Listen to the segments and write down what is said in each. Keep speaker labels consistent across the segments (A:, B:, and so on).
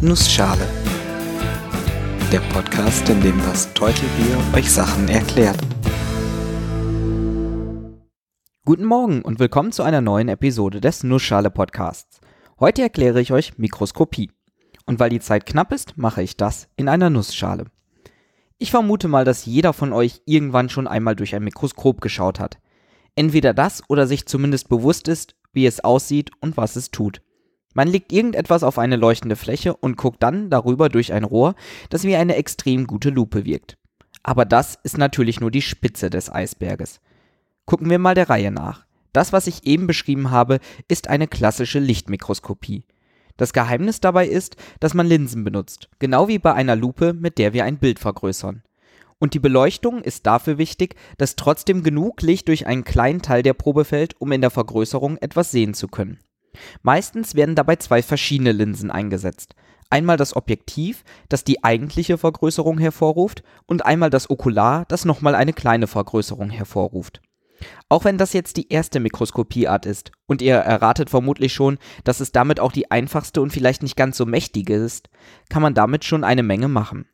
A: Nussschale. Der Podcast, in dem das Teutelbier euch Sachen erklärt.
B: Guten Morgen und willkommen zu einer neuen Episode des Nussschale Podcasts. Heute erkläre ich euch Mikroskopie. Und weil die Zeit knapp ist, mache ich das in einer Nussschale. Ich vermute mal, dass jeder von euch irgendwann schon einmal durch ein Mikroskop geschaut hat. Entweder das oder sich zumindest bewusst ist, wie es aussieht und was es tut. Man legt irgendetwas auf eine leuchtende Fläche und guckt dann darüber durch ein Rohr, das wie eine extrem gute Lupe wirkt. Aber das ist natürlich nur die Spitze des Eisberges. Gucken wir mal der Reihe nach. Das, was ich eben beschrieben habe, ist eine klassische Lichtmikroskopie. Das Geheimnis dabei ist, dass man Linsen benutzt, genau wie bei einer Lupe, mit der wir ein Bild vergrößern. Und die Beleuchtung ist dafür wichtig, dass trotzdem genug Licht durch einen kleinen Teil der Probe fällt, um in der Vergrößerung etwas sehen zu können. Meistens werden dabei zwei verschiedene Linsen eingesetzt. Einmal das Objektiv, das die eigentliche Vergrößerung hervorruft, und einmal das Okular, das nochmal eine kleine Vergrößerung hervorruft. Auch wenn das jetzt die erste Mikroskopieart ist, und ihr erratet vermutlich schon, dass es damit auch die einfachste und vielleicht nicht ganz so mächtige ist, kann man damit schon eine Menge machen.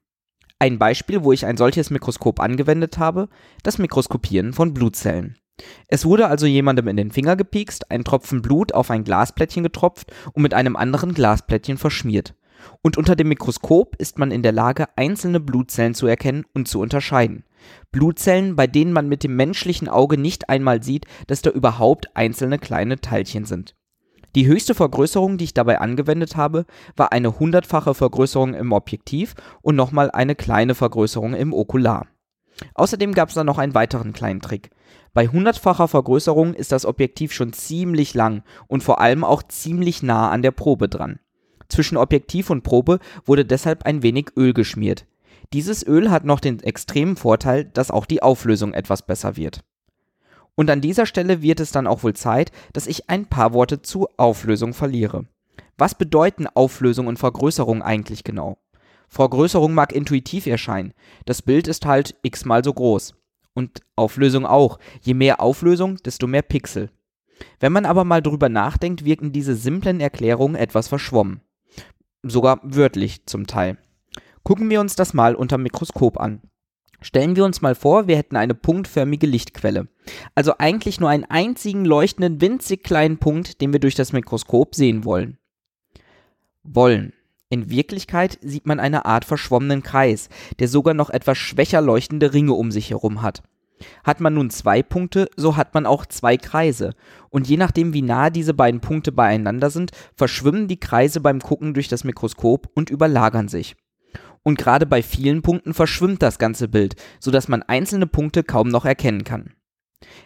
B: Ein Beispiel, wo ich ein solches Mikroskop angewendet habe, das Mikroskopieren von Blutzellen. Es wurde also jemandem in den Finger gepiekst, ein Tropfen Blut auf ein Glasplättchen getropft und mit einem anderen Glasplättchen verschmiert. Und unter dem Mikroskop ist man in der Lage, einzelne Blutzellen zu erkennen und zu unterscheiden. Blutzellen, bei denen man mit dem menschlichen Auge nicht einmal sieht, dass da überhaupt einzelne kleine Teilchen sind. Die höchste Vergrößerung, die ich dabei angewendet habe, war eine hundertfache Vergrößerung im Objektiv und nochmal eine kleine Vergrößerung im Okular. Außerdem gab es dann noch einen weiteren kleinen Trick. Bei hundertfacher Vergrößerung ist das Objektiv schon ziemlich lang und vor allem auch ziemlich nah an der Probe dran. Zwischen Objektiv und Probe wurde deshalb ein wenig Öl geschmiert. Dieses Öl hat noch den extremen Vorteil, dass auch die Auflösung etwas besser wird. Und an dieser Stelle wird es dann auch wohl Zeit, dass ich ein paar Worte zu Auflösung verliere. Was bedeuten Auflösung und Vergrößerung eigentlich genau? Vergrößerung mag intuitiv erscheinen. Das Bild ist halt x-mal so groß. Und Auflösung auch. Je mehr Auflösung, desto mehr Pixel. Wenn man aber mal drüber nachdenkt, wirken diese simplen Erklärungen etwas verschwommen. Sogar wörtlich zum Teil. Gucken wir uns das mal unter Mikroskop an. Stellen wir uns mal vor, wir hätten eine punktförmige Lichtquelle. Also eigentlich nur einen einzigen leuchtenden, winzig kleinen Punkt, den wir durch das Mikroskop sehen wollen. Wollen. In Wirklichkeit sieht man eine Art verschwommenen Kreis, der sogar noch etwas schwächer leuchtende Ringe um sich herum hat. Hat man nun zwei Punkte, so hat man auch zwei Kreise. Und je nachdem, wie nah diese beiden Punkte beieinander sind, verschwimmen die Kreise beim Gucken durch das Mikroskop und überlagern sich. Und gerade bei vielen Punkten verschwimmt das ganze Bild, sodass man einzelne Punkte kaum noch erkennen kann.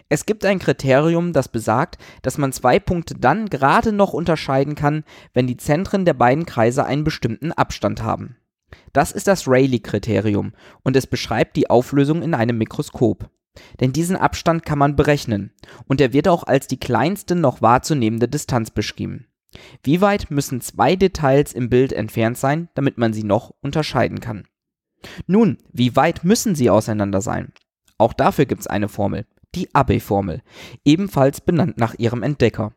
B: Es gibt ein Kriterium, das besagt, dass man zwei Punkte dann gerade noch unterscheiden kann, wenn die Zentren der beiden Kreise einen bestimmten Abstand haben. Das ist das Rayleigh-Kriterium und es beschreibt die Auflösung in einem Mikroskop. Denn diesen Abstand kann man berechnen und er wird auch als die kleinste noch wahrzunehmende Distanz beschrieben. Wie weit müssen zwei Details im Bild entfernt sein, damit man sie noch unterscheiden kann? Nun, wie weit müssen sie auseinander sein? Auch dafür gibt es eine Formel die Abbe-Formel, ebenfalls benannt nach ihrem Entdecker.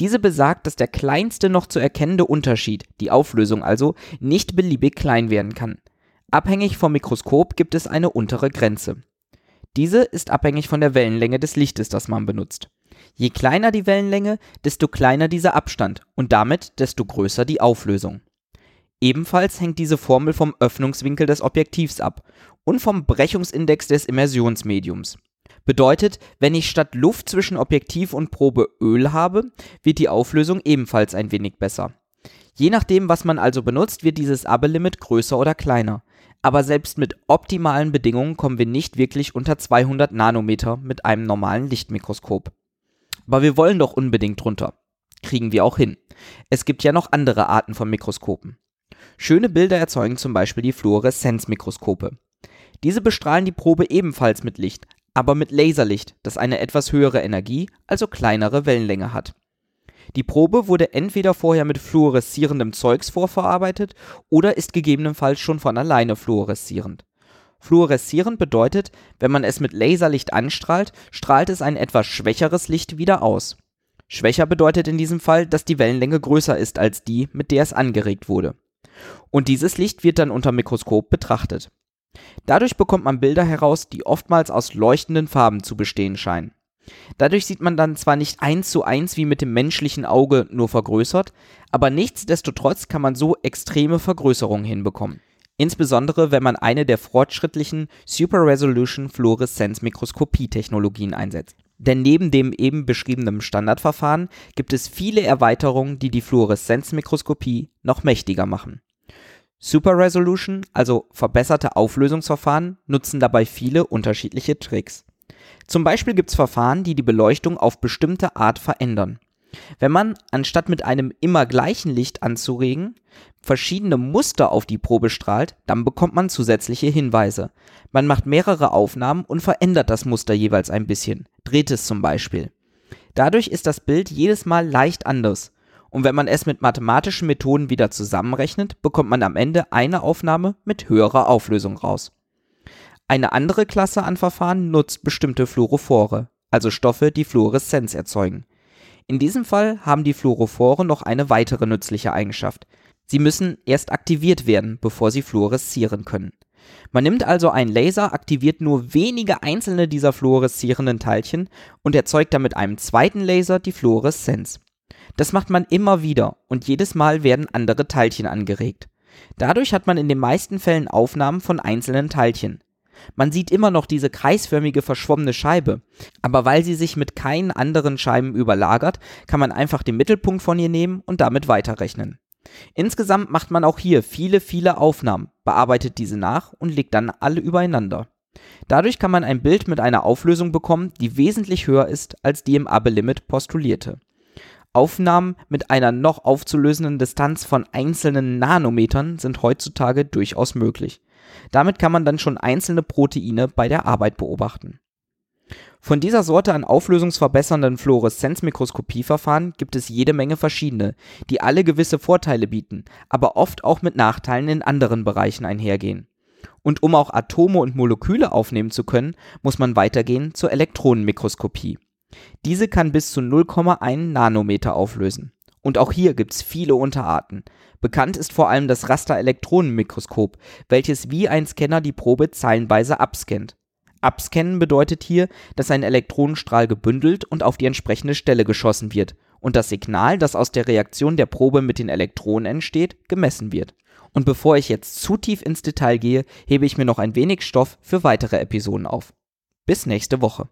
B: Diese besagt, dass der kleinste noch zu erkennende Unterschied, die Auflösung also, nicht beliebig klein werden kann. Abhängig vom Mikroskop gibt es eine untere Grenze. Diese ist abhängig von der Wellenlänge des Lichtes, das man benutzt. Je kleiner die Wellenlänge, desto kleiner dieser Abstand und damit desto größer die Auflösung. Ebenfalls hängt diese Formel vom Öffnungswinkel des Objektivs ab und vom Brechungsindex des Immersionsmediums. Bedeutet, wenn ich statt Luft zwischen Objektiv und Probe Öl habe, wird die Auflösung ebenfalls ein wenig besser. Je nachdem, was man also benutzt, wird dieses Abbe-Limit größer oder kleiner. Aber selbst mit optimalen Bedingungen kommen wir nicht wirklich unter 200 Nanometer mit einem normalen Lichtmikroskop. Aber wir wollen doch unbedingt drunter. Kriegen wir auch hin. Es gibt ja noch andere Arten von Mikroskopen. Schöne Bilder erzeugen zum Beispiel die Fluoreszenzmikroskope. Diese bestrahlen die Probe ebenfalls mit Licht, aber mit Laserlicht, das eine etwas höhere Energie, also kleinere Wellenlänge hat. Die Probe wurde entweder vorher mit fluoreszierendem Zeugs vorverarbeitet oder ist gegebenenfalls schon von alleine fluoreszierend. Fluoreszierend bedeutet, wenn man es mit Laserlicht anstrahlt, strahlt es ein etwas schwächeres Licht wieder aus. Schwächer bedeutet in diesem Fall, dass die Wellenlänge größer ist als die, mit der es angeregt wurde. Und dieses Licht wird dann unter Mikroskop betrachtet. Dadurch bekommt man Bilder heraus, die oftmals aus leuchtenden Farben zu bestehen scheinen. Dadurch sieht man dann zwar nicht eins zu eins wie mit dem menschlichen Auge nur vergrößert, aber nichtsdestotrotz kann man so extreme Vergrößerungen hinbekommen. Insbesondere wenn man eine der fortschrittlichen Super Resolution Fluoreszenz Mikroskopie-Technologien einsetzt. Denn neben dem eben beschriebenen Standardverfahren gibt es viele Erweiterungen, die die Fluoreszenzmikroskopie noch mächtiger machen. Super Resolution, also verbesserte Auflösungsverfahren, nutzen dabei viele unterschiedliche Tricks. Zum Beispiel gibt es Verfahren, die die Beleuchtung auf bestimmte Art verändern. Wenn man, anstatt mit einem immer gleichen Licht anzuregen, verschiedene Muster auf die Probe strahlt, dann bekommt man zusätzliche Hinweise. Man macht mehrere Aufnahmen und verändert das Muster jeweils ein bisschen, dreht es zum Beispiel. Dadurch ist das Bild jedes Mal leicht anders. Und wenn man es mit mathematischen Methoden wieder zusammenrechnet, bekommt man am Ende eine Aufnahme mit höherer Auflösung raus. Eine andere Klasse an Verfahren nutzt bestimmte Fluorophore, also Stoffe, die Fluoreszenz erzeugen. In diesem Fall haben die Fluorophore noch eine weitere nützliche Eigenschaft. Sie müssen erst aktiviert werden, bevor sie fluoreszieren können. Man nimmt also einen Laser, aktiviert nur wenige einzelne dieser fluoreszierenden Teilchen und erzeugt dann mit einem zweiten Laser die Fluoreszenz. Das macht man immer wieder und jedes Mal werden andere Teilchen angeregt. Dadurch hat man in den meisten Fällen Aufnahmen von einzelnen Teilchen. Man sieht immer noch diese kreisförmige verschwommene Scheibe, aber weil sie sich mit keinen anderen Scheiben überlagert, kann man einfach den Mittelpunkt von ihr nehmen und damit weiterrechnen. Insgesamt macht man auch hier viele, viele Aufnahmen, bearbeitet diese nach und legt dann alle übereinander. Dadurch kann man ein Bild mit einer Auflösung bekommen, die wesentlich höher ist als die im Abbe-Limit postulierte. Aufnahmen mit einer noch aufzulösenden Distanz von einzelnen Nanometern sind heutzutage durchaus möglich. Damit kann man dann schon einzelne Proteine bei der Arbeit beobachten. Von dieser Sorte an auflösungsverbessernden Fluoreszenzmikroskopieverfahren gibt es jede Menge verschiedene, die alle gewisse Vorteile bieten, aber oft auch mit Nachteilen in anderen Bereichen einhergehen. Und um auch Atome und Moleküle aufnehmen zu können, muss man weitergehen zur Elektronenmikroskopie. Diese kann bis zu 0,1 Nanometer auflösen. Und auch hier gibt es viele Unterarten. Bekannt ist vor allem das Rasterelektronenmikroskop, welches wie ein Scanner die Probe zeilenweise abscannt. Abscannen bedeutet hier, dass ein Elektronenstrahl gebündelt und auf die entsprechende Stelle geschossen wird und das Signal, das aus der Reaktion der Probe mit den Elektronen entsteht, gemessen wird. Und bevor ich jetzt zu tief ins Detail gehe, hebe ich mir noch ein wenig Stoff für weitere Episoden auf. Bis nächste Woche.